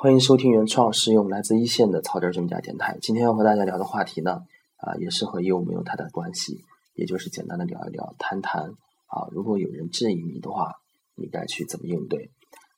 欢迎收听原创是用来自一线的草根专家电台。今天要和大家聊的话题呢，啊，也是和业务没有太大关系，也就是简单的聊一聊，谈谈啊，如果有人质疑你的话，你该去怎么应对？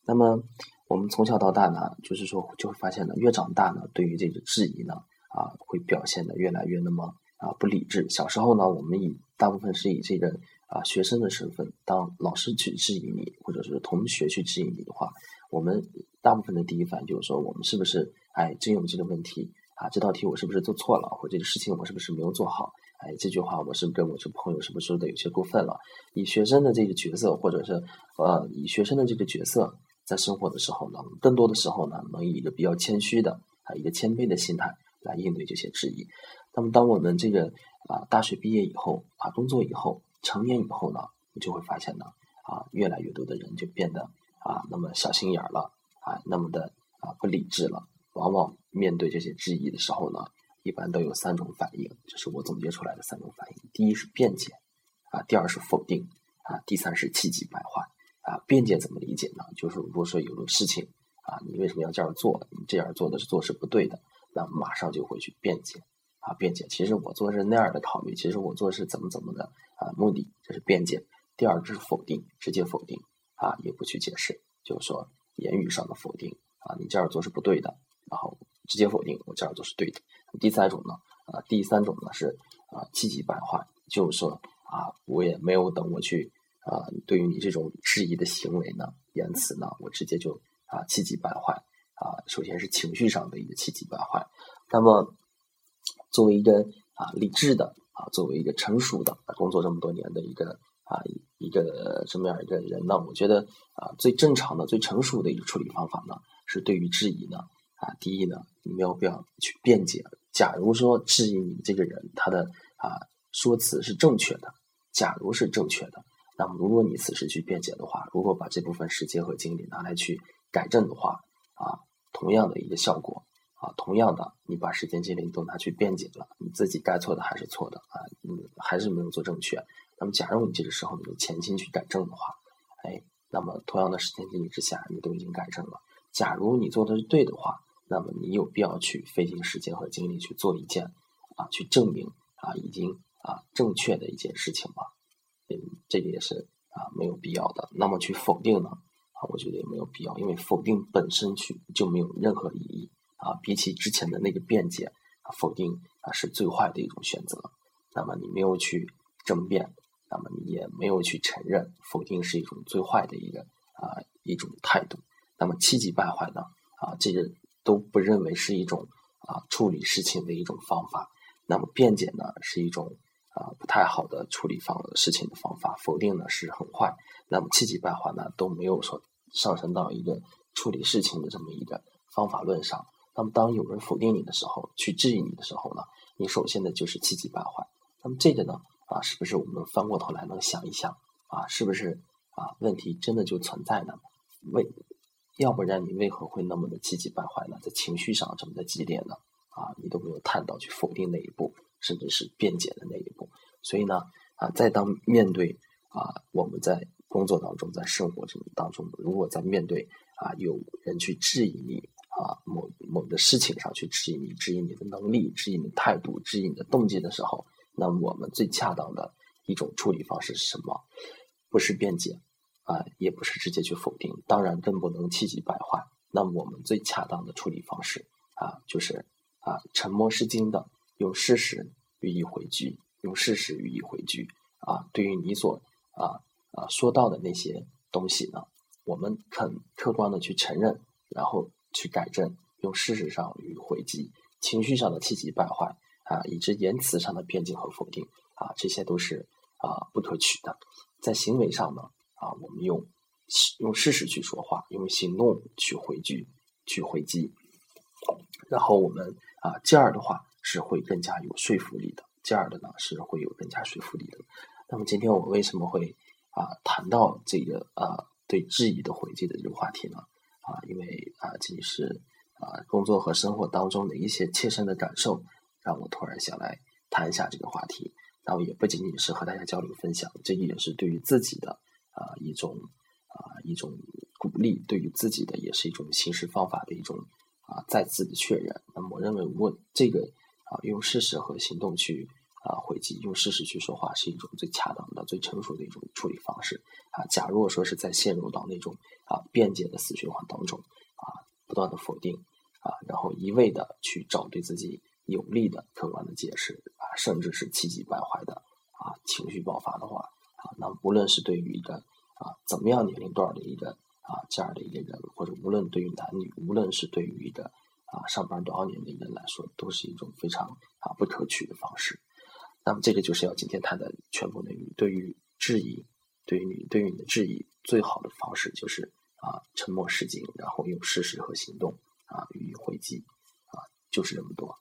那么我们从小到大呢，就是说就会发现呢，越长大呢，对于这个质疑呢，啊，会表现的越来越那么啊不理智。小时候呢，我们以大部分是以这个啊学生的身份，当老师去质疑你，或者是同学去质疑你的话，我们。大部分的第一反应就是说，我们是不是哎真有这个问题啊？这道题我是不是做错了？或者这个事情我是不是没有做好？哎，这句话我是不是跟我这朋友是不是说的有些过分了？以学生的这个角色，或者是呃以学生的这个角色，在生活的时候呢，更多的时候呢，能以一个比较谦虚的啊一个谦卑的心态来应对这些质疑。那么，当我们这个啊大学毕业以后啊工作以后成年以后呢，你就会发现呢啊越来越多的人就变得啊那么小心眼儿了。啊，那么的啊不理智了。往往面对这些质疑的时候呢，一般都有三种反应，这是我总结出来的三种反应。第一是辩解，啊，第二是否定，啊，第三是气急败坏。啊，辩解怎么理解呢？就是如果说有个事情啊，你为什么要这样做？你这样做的是做是不对的，那马上就会去辩解。啊，辩解，其实我做是那样的考虑，其实我做是怎么怎么的啊目的，这是辩解。第二就是否定，直接否定，啊，也不去解释，就是说。言语上的否定啊，你这样做是不对的，然后直接否定我这样做是对的。第三种呢，啊，第三种呢是啊气急败坏，就是说啊，我也没有等我去啊，对于你这种质疑的行为呢，言辞呢，我直接就啊气急败坏啊。首先是情绪上的一个气急败坏。那么作为一个啊理智的啊，作为一个成熟的工作这么多年的一个。啊，一个这么样一个人呢，我觉得啊，最正常的、最成熟的一个处理方法呢，是对于质疑呢，啊，第一呢，你没有必要去辩解。假如说质疑你这个人他的啊说辞是正确的，假如是正确的，那么如果你此时去辩解的话，如果把这部分时间和精力拿来去改正的话，啊，同样的一个效果，啊，同样的，你把时间精力都拿去辩解了，你自己该错的还是错的啊，你，还是没有做正确。那么，假如你这个时候你有前心去改正的话，哎，那么同样的时间精力之下，你都已经改正了。假如你做的是对的话，那么你有必要去费尽时间和精力去做一件啊，去证明啊已经啊正确的一件事情吗？嗯，这个也是啊没有必要的。那么去否定呢？啊，我觉得也没有必要，因为否定本身去就没有任何意义啊。比起之前的那个辩解，否定啊是最坏的一种选择。那么你没有去争辩。那么你也没有去承认，否定是一种最坏的一个啊一种态度。那么气急败坏呢？啊，这个都不认为是一种啊处理事情的一种方法。那么辩解呢，是一种啊不太好的处理方事情的方法。否定呢是很坏。那么气急败坏呢都没有说上升到一个处理事情的这么一个方法论上。那么当有人否定你的时候，去质疑你的时候呢，你首先呢就是气急败坏。那么这个呢？啊，是不是我们翻过头来能想一想啊？是不是啊？问题真的就存在呢？为要不然你为何会那么的气急败坏呢？在情绪上这么的激烈呢？啊，你都没有探到去否定那一步，甚至是辩解的那一步。所以呢，啊，在当面对啊，我们在工作当中，在生活中当中，如果在面对啊，有人去质疑你啊，某某的事情上去质疑你，质疑你的能力，质疑你的态度，质疑你的动机的时候。那我们最恰当的一种处理方式是什么？不是辩解啊，也不是直接去否定，当然更不能气急败坏。那我们最恰当的处理方式啊，就是啊，沉默是金的，用事实予以回拒，用事实予以回拒啊。对于你所啊啊说到的那些东西呢，我们肯客观的去承认，然后去改正，用事实上予以回击，情绪上的气急败坏。啊，以致言辞上的辩解和否定啊，这些都是啊不可取的。在行为上呢，啊，我们用用事实去说话，用行动去回拒、去回击，然后我们啊，这样的话是会更加有说服力的。这样的呢，是会有更加说服力的。那么今天我们为什么会啊谈到这个啊对质疑的回击的这个话题呢？啊，因为啊，这是啊工作和生活当中的一些切身的感受。让我突然想来谈一下这个话题，那我也不仅仅是和大家交流分享，这也是对于自己的啊一种啊一种鼓励，对于自己的也是一种行事方法的一种啊再次的确认。那么我认为，我这个啊用事实和行动去用事实去说话，是一种最恰当的、最成熟的一种处理方式啊。假如说是在陷入到那种啊辩解的死循环当中啊，不断的否定啊，然后一味的去找对自己有利的客观的解释啊，甚至是气急败坏的啊情绪爆发的话。啊，那无论是对于一个啊怎么样年龄段的一个啊这样的一个人，或者无论对于男女，无论是对于一个啊上班多少年的人来说，都是一种非常啊不可取的方式。那么这个就是要今天谈的全部内容。对于质疑，对于你对于你的质疑，最好的方式就是啊沉默是金，然后用事实和行动啊予以回击啊，就是这么多。